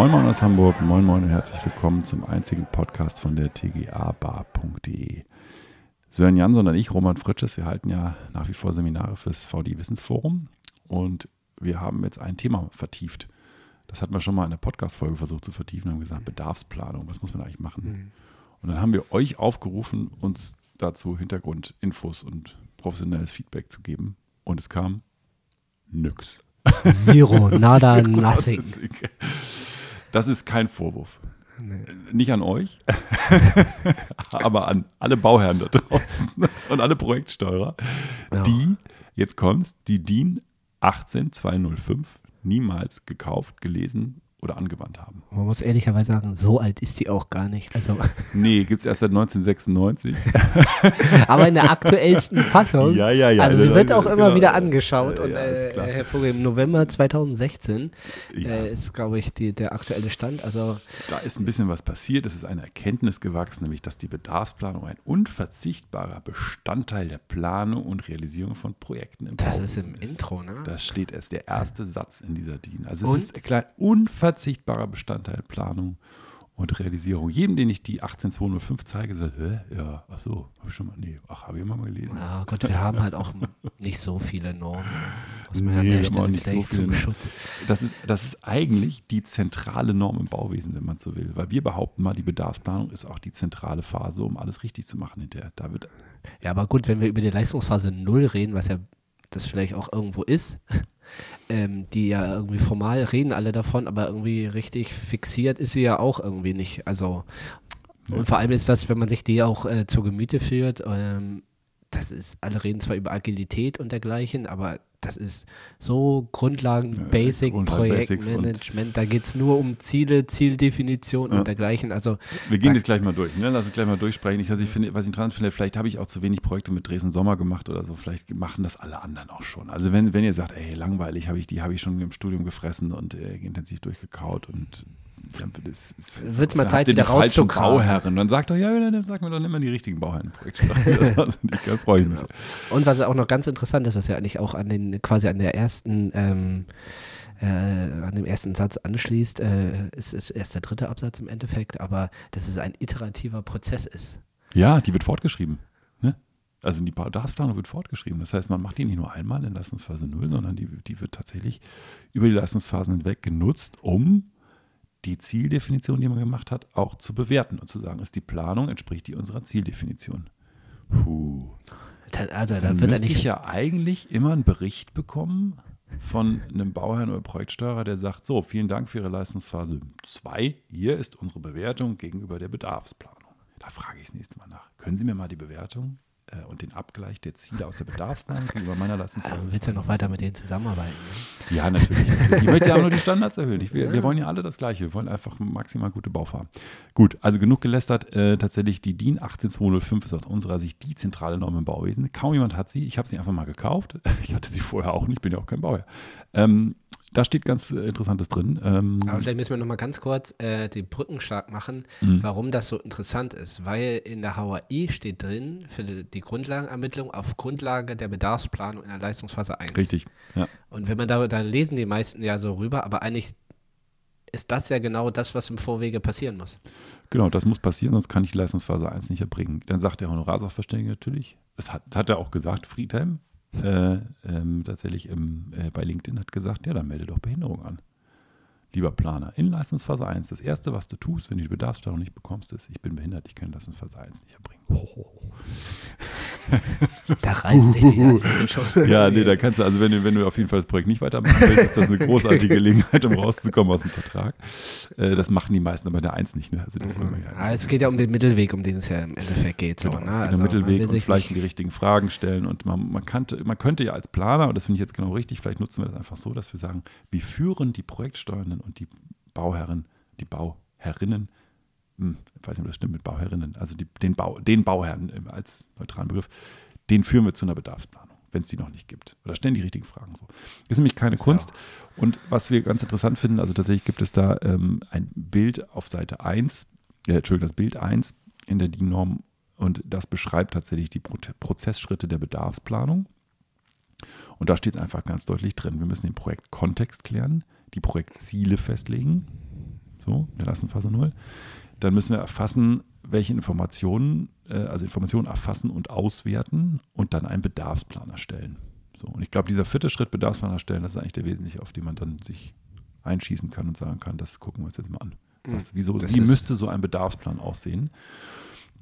Moin Moin aus Hamburg, moin Moin und herzlich willkommen zum einzigen Podcast von der tgabar.de. Sören Jansson und ich, Roman Fritsches, wir halten ja nach wie vor Seminare fürs VD Wissensforum und wir haben jetzt ein Thema vertieft. Das hatten wir schon mal in der Podcast-Folge versucht zu vertiefen und haben gesagt, Bedarfsplanung, was muss man eigentlich machen? Mhm. Und dann haben wir euch aufgerufen, uns dazu Hintergrundinfos und professionelles Feedback zu geben. Und es kam nix. Zero, nada, nothing. Das ist kein Vorwurf. Nee. Nicht an euch, aber an alle Bauherren da draußen und alle Projektsteuerer, ja. die, jetzt kommt's, die DIN 18205 niemals gekauft, gelesen oder angewandt haben. Man muss ehrlicherweise sagen, so alt ist die auch gar nicht. Also nee, gibt es erst seit 1996. Aber in der aktuellsten Fassung. Ja, ja, ja. Also sie wird auch immer genau. wieder angeschaut. Ja, und äh, Herr Vogel, im November 2016 ja. äh, ist, glaube ich, die, der aktuelle Stand. Also da ist ein bisschen was passiert. Es ist eine Erkenntnis gewachsen, nämlich, dass die Bedarfsplanung ein unverzichtbarer Bestandteil der Planung und Realisierung von Projekten im Das ist im ist. Intro, ne? Das steht erst der erste Satz in dieser DIN. Also es und? ist ein unverzichtbar unverzichtbarer Bestandteil Planung und Realisierung. Jedem, den ich die 18205 zeige, sagt, Hä? ja, ach so, habe ich schon mal, nee, ach, habe ich immer mal gelesen. Ja, Gott, wir haben halt auch nicht so viele Normen. Muss man nee, ja nicht so viele das ist, das ist eigentlich die zentrale Norm im Bauwesen, wenn man so will. Weil wir behaupten mal, die Bedarfsplanung ist auch die zentrale Phase, um alles richtig zu machen hinterher. Da wird ja, aber gut, wenn wir über die Leistungsphase 0 reden, was ja das vielleicht auch irgendwo ist, ähm, die ja irgendwie formal reden alle davon, aber irgendwie richtig fixiert ist sie ja auch irgendwie nicht. Also und vor allem ist das, wenn man sich die auch äh, zur Gemüte führt, ähm, das ist, alle reden zwar über Agilität und dergleichen, aber das ist so Grundlagen, ja, Basic, Projektmanagement. Da geht es nur um Ziele, Zieldefinition ja. und dergleichen. Also, Wir gehen das gleich mal durch. Ne? Lass uns gleich mal durchsprechen. Ich, was, ich finde, was ich interessant finde, vielleicht habe ich auch zu wenig Projekte mit Dresden Sommer gemacht oder so. Vielleicht machen das alle anderen auch schon. Also wenn, wenn ihr sagt, ey, langweilig, habe ich die habe ich schon im Studium gefressen und äh, intensiv durchgekaut und wird es mal Zeit, wieder rauszukramen. Bauherren. Dann sagt doch, ja, dann sag mir doch mal die richtigen Bauherrenprojekte. das also freue ich mich. Und was auch noch ganz interessant ist, was ja eigentlich auch an den, quasi an der ersten, ähm, äh, an dem ersten Satz anschließt, äh, ist, ist erst der dritte Absatz im Endeffekt, aber dass es ein iterativer Prozess ist. Ja, die wird fortgeschrieben. Ne? Also die Bedarfsplanung wird fortgeschrieben. Das heißt, man macht die nicht nur einmal in Leistungsphase 0, sondern die, die wird tatsächlich über die Leistungsphasen hinweg genutzt, um die Zieldefinition, die man gemacht hat, auch zu bewerten und zu sagen, ist die Planung, entspricht die unserer Zieldefinition. Puh. Da, also, da Dann müsste ich ja eigentlich immer einen Bericht bekommen von einem Bauherrn oder Projektsteuerer, der sagt, so, vielen Dank für Ihre Leistungsphase 2. Hier ist unsere Bewertung gegenüber der Bedarfsplanung. Da frage ich das nächste Mal nach. Können Sie mir mal die Bewertung äh, und den Abgleich der Ziele aus der Bedarfsplanung gegenüber meiner Leistungsphase. Also willst du ja noch weiter mit denen zusammenarbeiten? Ne? Ja, natürlich, natürlich. Ich möchte ja auch nur die Standards erhöhen. Ich, wir, wir, wollen ja alle das Gleiche. Wir wollen einfach maximal gute Baufahren. Gut, also genug gelästert. Äh, tatsächlich die DIN 18205 ist aus unserer Sicht die zentrale Norm im Bauwesen. Kaum jemand hat sie. Ich habe sie einfach mal gekauft. Ich hatte sie vorher auch nicht, Ich bin ja auch kein Bauherr. Ähm, da steht ganz äh, Interessantes drin. Ähm Aber vielleicht müssen wir noch mal ganz kurz äh, den Brücken stark machen, mhm. warum das so interessant ist. Weil in der HAI steht drin, für die Grundlagenermittlung auf Grundlage der Bedarfsplanung in der Leistungsphase 1. Richtig, ja. Und wenn man da, dann lesen die meisten ja so rüber, aber eigentlich ist das ja genau das, was im Vorwege passieren muss. Genau, das muss passieren, sonst kann ich die Leistungsphase 1 nicht erbringen. Dann sagt der Honorarsachverständige natürlich, das hat, das hat er auch gesagt, Friedhelm, äh, ähm, tatsächlich im, äh, bei LinkedIn hat gesagt, ja, dann melde doch Behinderung an. Lieber Planer, in Leistungsphase 1, das Erste, was du tust, wenn du die Bedarfsplanung nicht bekommst, ist, ich bin behindert, ich kann Leistungsphase 1 nicht erbringen. Ho, ho, ho. Da reißen sich die. Ja, nee, da kannst du, also wenn du, wenn du auf jeden Fall das Projekt nicht weitermachen willst, ist das eine großartige Gelegenheit, um rauszukommen aus dem Vertrag. Äh, das machen die meisten aber der Eins nicht. Ne? Also das mhm. ja ah, es geht ja um den Mittelweg, um den es ja im Endeffekt geht. So, genau, ne? Es geht also um den Mittelweg und vielleicht die richtigen Fragen stellen. Und man, man, kannte, man könnte ja als Planer, und das finde ich jetzt genau richtig, vielleicht nutzen wir das einfach so, dass wir sagen, wie führen die Projektsteuernden und die Bauherren, die Bauherrinnen hm, ich weiß nicht, ob das stimmt mit Bauherrinnen, also die, den, Bau, den Bauherren als neutralen Begriff, den führen wir zu einer Bedarfsplanung, wenn es die noch nicht gibt. Oder stellen die richtigen Fragen so. Das ist nämlich keine das Kunst. Und was wir ganz interessant finden, also tatsächlich gibt es da ähm, ein Bild auf Seite 1, äh, Entschuldigung, das Bild 1 in der DIN-Norm und das beschreibt tatsächlich die Pro Prozessschritte der Bedarfsplanung. Und da steht es einfach ganz deutlich drin, wir müssen den Projektkontext klären, die Projektziele festlegen, so, in der Leistungsphase 0. Dann müssen wir erfassen, welche Informationen, äh, also Informationen erfassen und auswerten und dann einen Bedarfsplan erstellen. So, und ich glaube, dieser vierte Schritt, Bedarfsplan erstellen, das ist eigentlich der wesentliche, auf den man dann sich einschießen kann und sagen kann, das gucken wir uns jetzt mal an. Hm, Was, wieso, Das wie müsste so ein Bedarfsplan aussehen,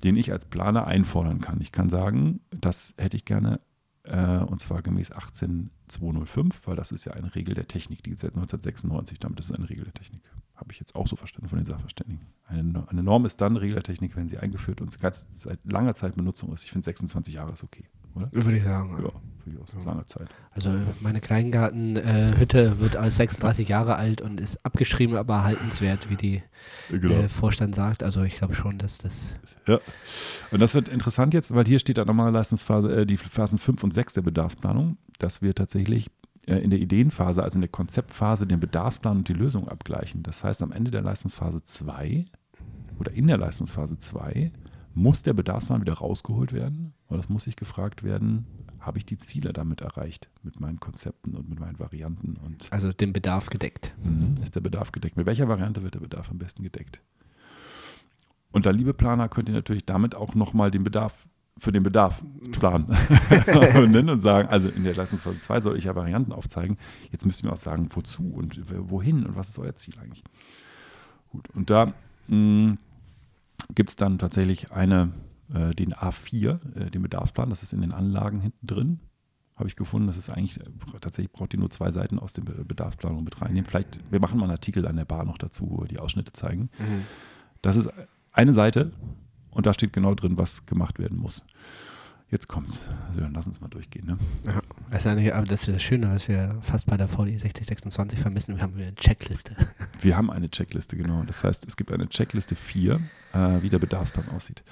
den ich als Planer einfordern kann? Ich kann sagen, das hätte ich gerne, äh, und zwar gemäß 18205, weil das ist ja eine Regel der Technik, die seit 1996, damit ist es eine Regel der Technik. Habe ich jetzt auch so verstanden von den Sachverständigen. Eine, eine Norm ist dann Regel der Technik, wenn sie eingeführt und seit langer Zeit Benutzung ist. Ich finde 26 Jahre ist okay, oder? Würde ich sagen. Ja, finde ich auch. Lange Zeit. Also meine Kleingartenhütte wird als 36 Jahre alt und ist abgeschrieben, aber erhaltenswert, wie die Genau. äh, Vorstand sagt. Also ich glaube schon, dass das Ja. Und das wird interessant jetzt, weil hier steht dann nochmal Leistungsphase, äh, die Phasen 5 und 6 der Bedarfsplanung, dass wir tatsächlich äh, in der Ideenphase, also in der Konzeptphase, den Bedarfsplan und die Lösung abgleichen. Das heißt, am Ende der Leistungsphase 2 oder in der Leistungsphase 2 muss der Bedarfsplan wieder rausgeholt werden oder es muss sich gefragt werden, habe ich die Ziele damit erreicht mit meinen Konzepten und mit meinen Varianten und also den Bedarf gedeckt. Mhm. Ist der Bedarf gedeckt? Mit welcher Variante wird der Bedarf am besten gedeckt? Und da, liebe Planer, könnt ihr natürlich damit auch nochmal den Bedarf für den Bedarf planen und, und sagen, also in der Leistungsphase 2 soll ich ja Varianten aufzeigen. Jetzt müsst ihr mir auch sagen, wozu und wohin und was ist euer Ziel eigentlich. Gut, und da gibt es dann tatsächlich eine, äh, den A4, äh, den Bedarfsplan, das ist in den Anlagen hinten drin. Habe ich gefunden, das ist eigentlich, tatsächlich braucht ihr nur zwei Seiten aus Be- Bedarfsplanung mit reinnehmen. Vielleicht, wir machen mal einen Artikel an der Bar noch dazu, wo wir die Ausschnitte zeigen. Das ist eine Seite und da steht genau drin, was gemacht werden muss. Jetzt kommt's. Also dann lass uns mal durchgehen. Ne? Ja. Das ist ja nicht, aber das ist das Schöne, was wir fast bei der VDI 6026 vermissen. Wir haben eine Checkliste. Wir haben eine Checkliste, genau. Das heißt, es gibt eine Checkliste 4, äh, wie der Bedarfsplan aussieht.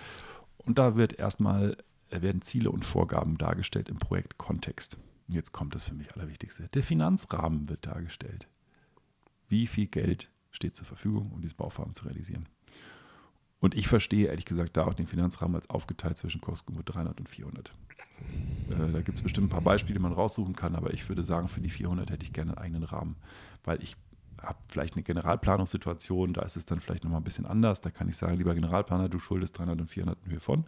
Und da wird erstmal, äh, werden Ziele und Vorgaben dargestellt im Projektkontext. Jetzt kommt das für mich Allerwichtigste. Der Finanzrahmen wird dargestellt. Wie viel Geld steht zur Verfügung, um dieses Bauvorhaben zu realisieren? Und ich verstehe ehrlich gesagt da auch den Finanzrahmen als aufgeteilt zwischen Kostengut 300 und 400. Äh, da gibt es bestimmt ein paar Beispiele, die man raussuchen kann, aber ich würde sagen, für die 400 hätte ich gerne einen eigenen Rahmen, weil ich habe vielleicht eine Generalplanungssituation, da ist es dann vielleicht nochmal ein bisschen anders. Da kann ich sagen, lieber Generalplaner, du schuldest 300 und 400 in Höhe von.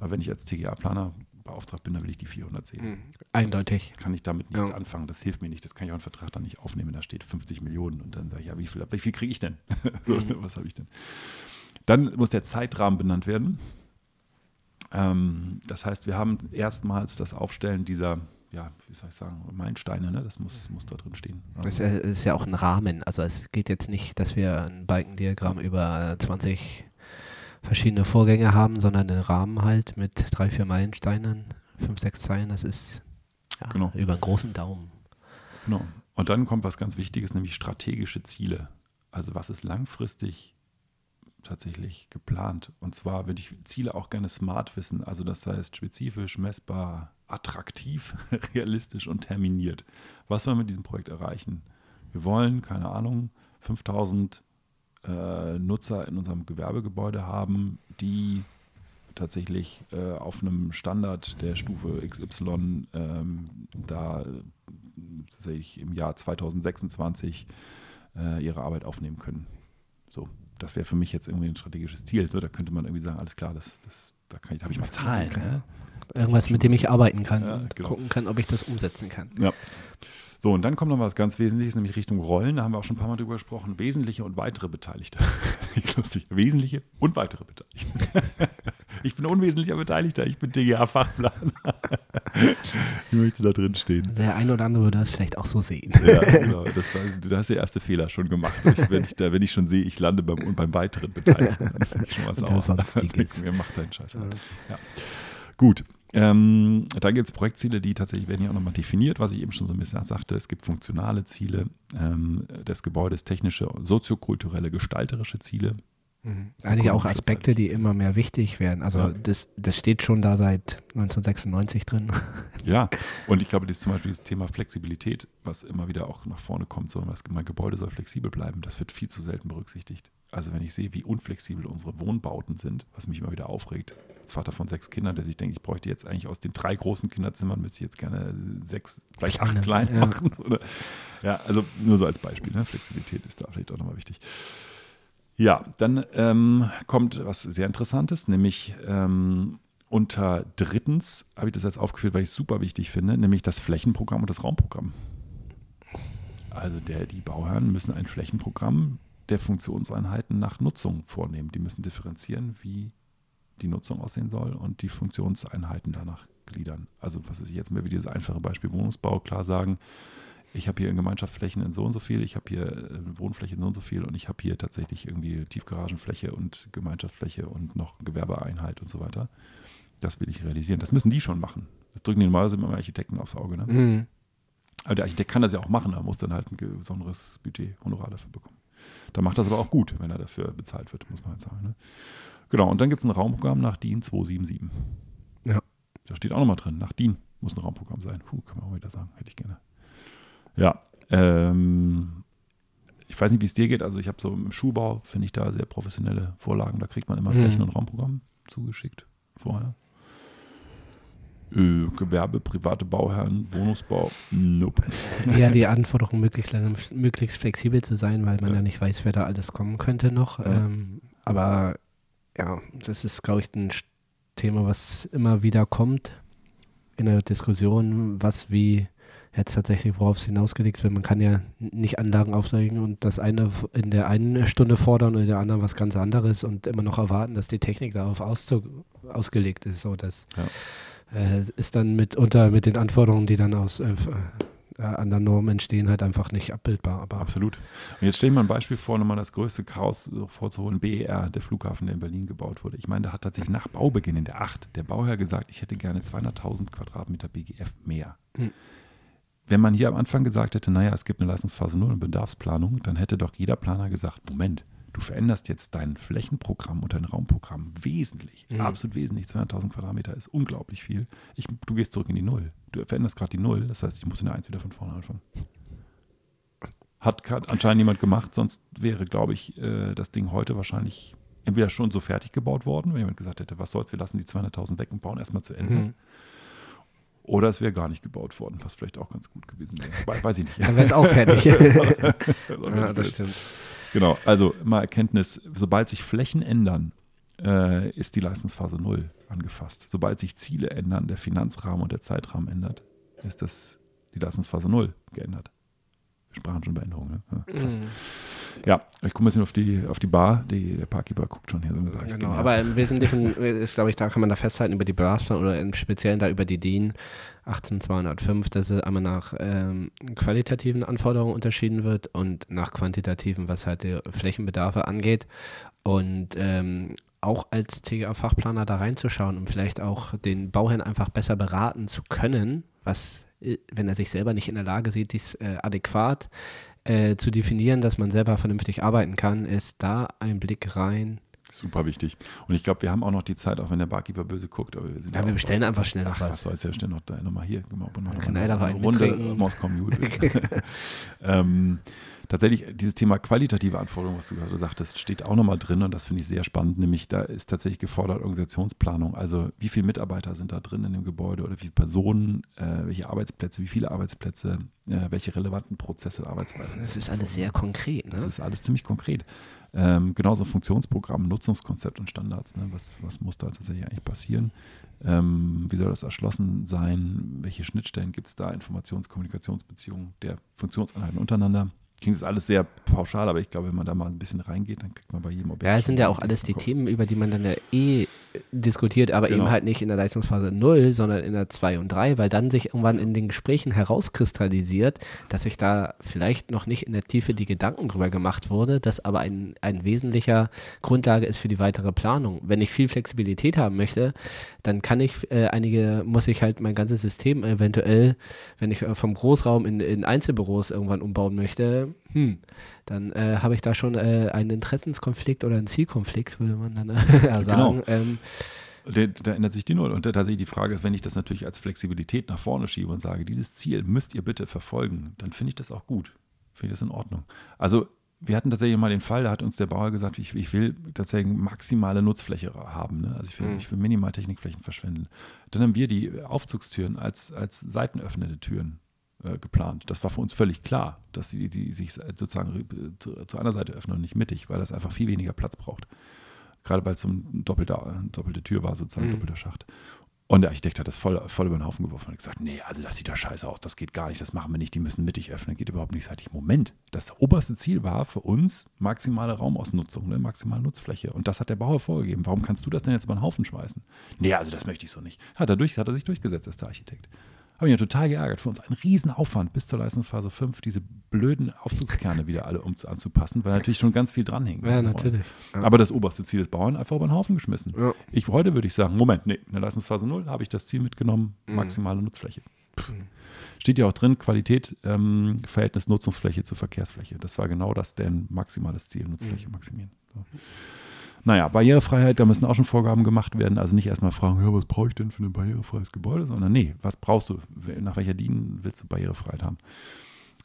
Aber wenn ich als TGA-Planer beauftragt bin, dann will ich die 400 sehen. Eindeutig. Kann ich damit nichts Ja. anfangen. Das hilft mir nicht. Das kann ich auch einen Vertrag dann nicht aufnehmen. Da steht 50 Millionen und dann sage ich, ja, wie viel, wie viel kriege ich denn? so, Was habe ich denn? Dann muss der Zeitrahmen benannt werden. Ähm, das heißt, wir haben erstmals das Aufstellen dieser, ja, wie soll ich sagen, Meilensteine, ne? das muss, muss da drin stehen. Das ist ja, ist ja auch ein Rahmen. Also es geht jetzt nicht, dass wir ein Balkendiagramm über 20 verschiedene Vorgänge haben, sondern einen Rahmen halt mit drei, vier Meilensteinen, fünf, sechs Zeilen. Das ist ja, Genau. über einen großen Daumen. Genau. Und dann kommt was ganz Wichtiges, nämlich strategische Ziele. Also was ist langfristig tatsächlich geplant? Und zwar würde ich Ziele auch gerne smart wissen. Also das heißt spezifisch, messbar, attraktiv, realistisch und terminiert. Was wollen wir mit diesem Projekt erreichen? Wir wollen, keine Ahnung, 5000 äh, Nutzer in unserem Gewerbegebäude haben, die tatsächlich äh, auf einem Standard der Stufe XY ähm, da äh, tatsächlich im Jahr 2026 äh, ihre Arbeit aufnehmen können. So, das wäre für mich jetzt irgendwie ein strategisches Ziel. Da könnte man irgendwie sagen, alles klar, das, das, da kann ich, habe ich mal Zahlen. Ne? Irgendwas, mit dem ich arbeiten kann Ja, und genau. gucken kann, ob ich das umsetzen kann. Ja. So, und dann kommt noch was ganz Wesentliches, nämlich Richtung Rollen. Da haben wir auch schon ein paar Mal drüber gesprochen. Wesentliche und weitere Beteiligte. Lustig. Wesentliche und weitere Beteiligte. Ich bin unwesentlicher Beteiligter. Ich bin DGA-Fachplaner. Ich möchte da drin stehen. Der eine oder andere würde das vielleicht auch so sehen. Ja, genau. Das war, da hast du der erste Fehler schon gemacht. Ich, wenn, ich da, wenn ich schon sehe, ich lande beim, und beim weiteren Beteiligten, dann ich schon Unter sauer. Sonstiges. Mir macht deinen Scheiß. Ja. Gut. Ähm, dann gibt es Projektziele, die tatsächlich werden hier auch nochmal definiert, was ich eben schon so ein bisschen sagte. Es gibt funktionale Ziele ähm, des Gebäudes, technische, soziokulturelle, gestalterische Ziele. Mhm. Eigentlich auch Aspekte, die immer mehr wichtig werden. Also Ja. das, das steht schon da seit 1996 drin. Ja, und ich glaube, das ist zum Beispiel das Thema Flexibilität, was immer wieder auch nach vorne kommt, so, das, mein Gebäude soll flexibel bleiben, das wird viel zu selten berücksichtigt. Also wenn ich sehe, wie unflexibel unsere Wohnbauten sind, was mich immer wieder aufregt, als Vater von sechs Kindern, der sich denkt, ich bräuchte jetzt eigentlich aus den drei großen Kinderzimmern, müsste ich jetzt gerne sechs, vielleicht acht Kleine, klein ja. machen. Oder? Ja, also nur so als Beispiel, ne? Flexibilität ist da vielleicht auch nochmal wichtig. Ja, dann ähm, kommt was sehr Interessantes, nämlich ähm, unter drittens habe ich das jetzt aufgeführt, weil ich es super wichtig finde, nämlich das Flächenprogramm und das Raumprogramm. Also der, die Bauherren müssen ein Flächenprogramm der Funktionseinheiten nach Nutzung vornehmen. Die müssen differenzieren, wie die Nutzung aussehen soll und die Funktionseinheiten danach gliedern. Also was ist jetzt mal wie dieses einfache Beispiel Wohnungsbau klar sagen, ich habe hier in Gemeinschaftsflächen in so und so viel, ich habe hier äh, Wohnfläche in so und so viel und ich habe hier tatsächlich irgendwie Tiefgaragenfläche und Gemeinschaftsfläche und noch Gewerbeeinheit und so weiter. Das will ich realisieren. Das müssen die schon machen. Das drücken die normalerweise immer Architekten aufs Auge. Ne? Mhm. Aber der Architekt kann das ja auch machen, er muss dann halt ein besonderes Budget, Honorar dafür bekommen. Da macht das aber auch gut, wenn er dafür bezahlt wird, muss man halt sagen. Ne? Genau, und dann gibt es ein Raumprogramm nach DIN 277. Ja. Da steht auch nochmal drin, nach DIN muss ein Raumprogramm sein. Puh, kann man auch wieder sagen, hätte ich gerne. Ja, ähm, ich weiß nicht, wie es dir geht. Also ich habe so im Schuhbau, finde ich da sehr professionelle Vorlagen. Da kriegt man immer Flächen- mhm. und Raumprogramm zugeschickt vorher. Äh, Gewerbe, private Bauherren, Wohnungsbau, nope. Ja, die Anforderung, möglichst, möglichst flexibel zu sein, weil man ja, ja nicht weiß, wer da alles kommen könnte noch. Ja. Ähm, aber ja, das ist, glaube ich, ein Thema, was immer wieder kommt in der Diskussion, was wie jetzt tatsächlich, worauf es hinausgelegt wird. Man kann ja nicht Anlagen aufzeigen und das eine in der einen Stunde fordern und in der anderen was ganz anderes und immer noch erwarten, dass die Technik darauf ausgelegt ist. So, das ja. äh, ist dann mitunter mit den Anforderungen, die dann aus äh, äh, an der Norm entstehen, halt einfach nicht abbildbar. Aber Absolut. Und jetzt stelle ich mal ein Beispiel vor, nochmal das größte Chaos vorzuholen, BER, der Flughafen, der in Berlin gebaut wurde. Ich meine, da hat tatsächlich nach Baubeginn in der 8 der Bauherr gesagt, ich hätte gerne 200.000 Quadratmeter BGF mehr. Hm. Wenn man hier am Anfang gesagt hätte, naja, es gibt eine Leistungsphase 0 und Bedarfsplanung, dann hätte doch jeder Planer gesagt, Moment, du veränderst jetzt dein Flächenprogramm und dein Raumprogramm wesentlich, mhm. absolut wesentlich. 200.000 Quadratmeter ist unglaublich viel. Ich, du gehst zurück in die Null. Du veränderst gerade die Null, das heißt, ich muss in der 1 wieder von vorne anfangen. Hat, anscheinend niemand gemacht, sonst wäre, glaube ich, äh, das Ding heute wahrscheinlich entweder schon so fertig gebaut worden, wenn jemand gesagt hätte, was soll's, wir lassen die 200.000 weg und bauen erstmal zu Ende. Mhm. Oder es wäre gar nicht gebaut worden, was vielleicht auch ganz gut gewesen wäre. Weiß ich nicht. Dann wäre es auch fertig. ja, das stimmt. Genau, also mal Erkenntnis, sobald sich Flächen ändern, äh, ist die Leistungsphase 0 angefasst. Sobald sich Ziele ändern, der Finanzrahmen und der Zeitrahmen ändert, ist das die Leistungsphase 0 geändert. Wir sprachen schon über Änderungen. Ne? Ja. Mhm. Ja, ich gucke ein bisschen auf die, auf die Bar. Die, der Parkkeeper guckt schon hier so. Genau, aber im Wesentlichen ist, glaube ich, da kann man da festhalten über die Bedarfsplan oder im Speziellen da über die DIN 18205, dass es einmal nach ähm, qualitativen Anforderungen unterschieden wird und nach quantitativen, was halt die Flächenbedarfe angeht. Und ähm, auch als TGA-Fachplaner da reinzuschauen, um vielleicht auch den Bauherrn einfach besser beraten zu können, was äh, wenn er sich selber nicht in der Lage sieht, dies äh, adäquat äh, zu definieren, dass man selber vernünftig arbeiten kann, ist da ein Blick rein. Super wichtig. Und ich glaube, wir haben auch noch die Zeit, auch wenn der Barkeeper böse guckt. Aber wir sind ja, wir bestellen einfach schnell noch was. Was soll's ja schnell noch da nochmal hier. Genau, noch eine, eine, eine Runde Moskau Mute. ähm, tatsächlich dieses Thema qualitative Anforderungen, was du gerade sagtest, steht auch nochmal drin und das finde ich sehr spannend, nämlich da ist tatsächlich gefordert Organisationsplanung. Also wie viele Mitarbeiter sind da drin in dem Gebäude oder wie viele Personen, äh, welche Arbeitsplätze, wie viele Arbeitsplätze, äh, welche relevanten Prozesse, Arbeitsweisen. Das ist alles sehr konkret. Ne? Das ist alles ziemlich konkret. Ähm, genauso Funktionsprogramm, Nutzungskonzept und Standards. Ne? Was, was muss da tatsächlich eigentlich passieren? Ähm, wie soll das erschlossen sein? Welche Schnittstellen gibt es da? Informations-, Kommunikationsbeziehungen der Funktionseinheiten untereinander? Klingt das alles sehr pauschal, aber ich glaube, wenn man da mal ein bisschen reingeht, dann kriegt man bei jedem Objekt. Ja, es sind ja auch alles die Themen, über die man dann ja eh diskutiert, aber genau. eben halt nicht in der Leistungsphase 0, sondern in der 2 und 3, weil dann sich irgendwann in den Gesprächen herauskristallisiert, dass sich da vielleicht noch nicht in der Tiefe die Gedanken drüber gemacht wurde, dass aber ein, ein wesentlicher Grundlage ist für die weitere Planung. Wenn ich viel Flexibilität haben möchte, dann kann ich äh, einige, muss ich halt mein ganzes System eventuell, wenn ich äh, vom Großraum in, in Einzelbüros irgendwann umbauen möchte, hm, dann äh, habe ich da schon äh, einen Interessenskonflikt oder einen Zielkonflikt, würde man dann äh, sagen. Genau. Ähm, da, da, ändert sich die Null. Und da, tatsächlich die Frage ist, wenn ich das natürlich als Flexibilität nach vorne schiebe und sage, dieses Ziel müsst ihr bitte verfolgen, dann finde ich das auch gut. Finde ich das in Ordnung. Also wir hatten tatsächlich mal den Fall, da hat uns der Bauer gesagt, ich, ich will tatsächlich maximale Nutzfläche haben. Ne? Also ich will, mhm. ich will minimal Technikflächen verschwenden. Dann haben wir die Aufzugstüren als, als seitenöffnende Türen äh, geplant. Das war für uns völlig klar, dass die, die sich sozusagen zu, zu, einer Seite öffnen und nicht mittig, weil das einfach viel weniger Platz braucht. Gerade weil es so eine doppelte, doppelte Tür war, sozusagen, mhm. doppelter Schacht. Und der Architekt hat das voll, voll über den Haufen geworfen und gesagt, nee, also das sieht ja scheiße aus, das geht gar nicht, das machen wir nicht, die müssen mittig öffnen, geht überhaupt nicht. Sag ich, Moment, das oberste Ziel war für uns maximale Raumausnutzung, ne, maximale Nutzfläche. Und das hat der Bauer vorgegeben. Warum kannst du das denn jetzt über den Haufen schmeißen? Nee, also das möchte ich so nicht. Hat er, durch, hat er sich durchgesetzt, ist der Architekt. Habe mich ja total geärgert. Für uns ein Riesenaufwand bis zur Leistungsphase 5, diese blöden Aufzugskerne wieder alle um, anzupassen, weil natürlich schon ganz viel dranhängt. Ja, natürlich. Ja. Aber das oberste Ziel des Bauern einfach über den Haufen geschmissen. Ja. Ich, heute würde ich sagen, Moment, nee, in der Leistungsphase 0 habe ich das Ziel mitgenommen, mhm. maximale mhm. Nutzfläche. Pff. Steht ja auch drin, Qualität, ähm, Verhältnis Nutzungsfläche zu Verkehrsfläche. Das war genau das, denn maximales Ziel, Nutzfläche mhm. maximieren. So. Naja, Barrierefreiheit, da müssen auch schon Vorgaben gemacht werden. Also nicht erstmal fragen, ja, was brauche ich denn für ein barrierefreies Gebäude, sondern nee, was brauchst du? Nach welcher DIN willst du Barrierefreiheit haben?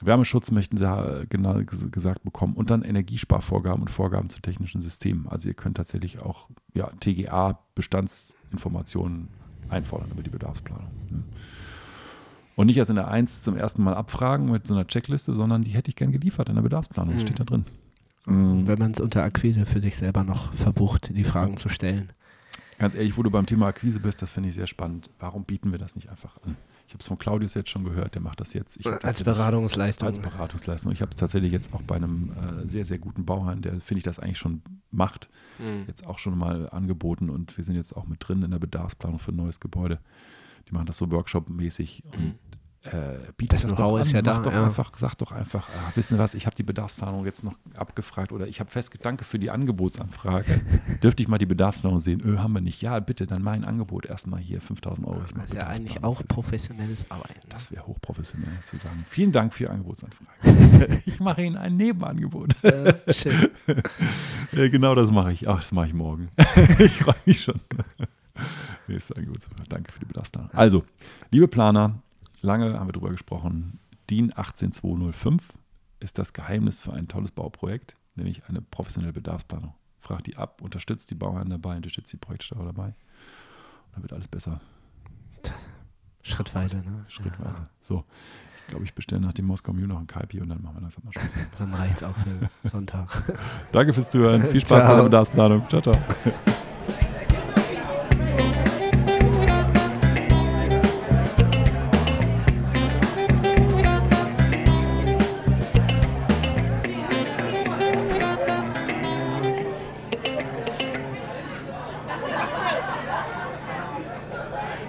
Wärmeschutz möchten sie äh, genau gesagt bekommen und dann Energiesparvorgaben und Vorgaben zu technischen Systemen. Also ihr könnt tatsächlich auch ja, TGA-Bestandsinformationen einfordern über die Bedarfsplanung. Ne? Und nicht erst in der 1 zum ersten Mal abfragen mit so einer Checkliste, sondern die hätte ich gern geliefert in der Bedarfsplanung, mhm. steht da drin. Mhm. Wenn man es unter Akquise für sich selber noch verbucht, die Fragen zu stellen. Ganz ehrlich, wo du beim Thema Akquise bist, das finde ich sehr spannend. Warum bieten wir das nicht einfach an? Ich habe es von Claudius jetzt schon gehört, der macht das jetzt. als Beratungsleistung. Als Beratungsleistung. Ich habe es tatsächlich jetzt auch bei einem äh, sehr, sehr guten Bauherrn, der, finde ich, das eigentlich schon macht, mhm. jetzt auch schon mal angeboten und wir sind jetzt auch mit drin in der Bedarfsplanung für ein neues Gebäude. Die machen das so Workshop-mäßig und mhm äh, bietet das, das doch an. Ja da, doch ja. einfach, sag doch einfach, ah, wissen was, ich habe die Bedarfsplanung jetzt noch abgefragt oder ich habe fest, danke für die Angebotsanfrage. Dürfte ich mal die Bedarfsplanung sehen? Öh, haben wir nicht. Ja, bitte, dann mein Angebot erstmal hier, 5000 Euro. Ich das ist ja eigentlich auch professionelles Arbeiten. Ne? Das wäre hochprofessionell zu sagen. Vielen Dank für Ihre Angebotsanfrage. ich mache Ihnen ein Nebenangebot. Äh, schön. ja, genau das mache ich. Ach, das mache ich morgen. ich freue mich schon. Nächste Angebot. Danke für die Bedarfsplanung. Also, liebe Planer, lange haben wir darüber gesprochen. DIN 18205 ist das Geheimnis für ein tolles Bauprojekt, nämlich eine professionelle Bedarfsplanung. Fragt die ab, unterstützt die Bauherren dabei, unterstützt die Projektsteuer dabei. Und dann wird alles besser. Schrittweise, ne? Schrittweise. Ja. So, ich glaube, ich bestelle nach dem Moskau Mew noch ein Kaipi und dann machen wir langsam mal Schluss. Dann reicht es auch für Sonntag. Danke fürs Zuhören. Viel Spaß ciao. bei der Bedarfsplanung. Ciao, ciao.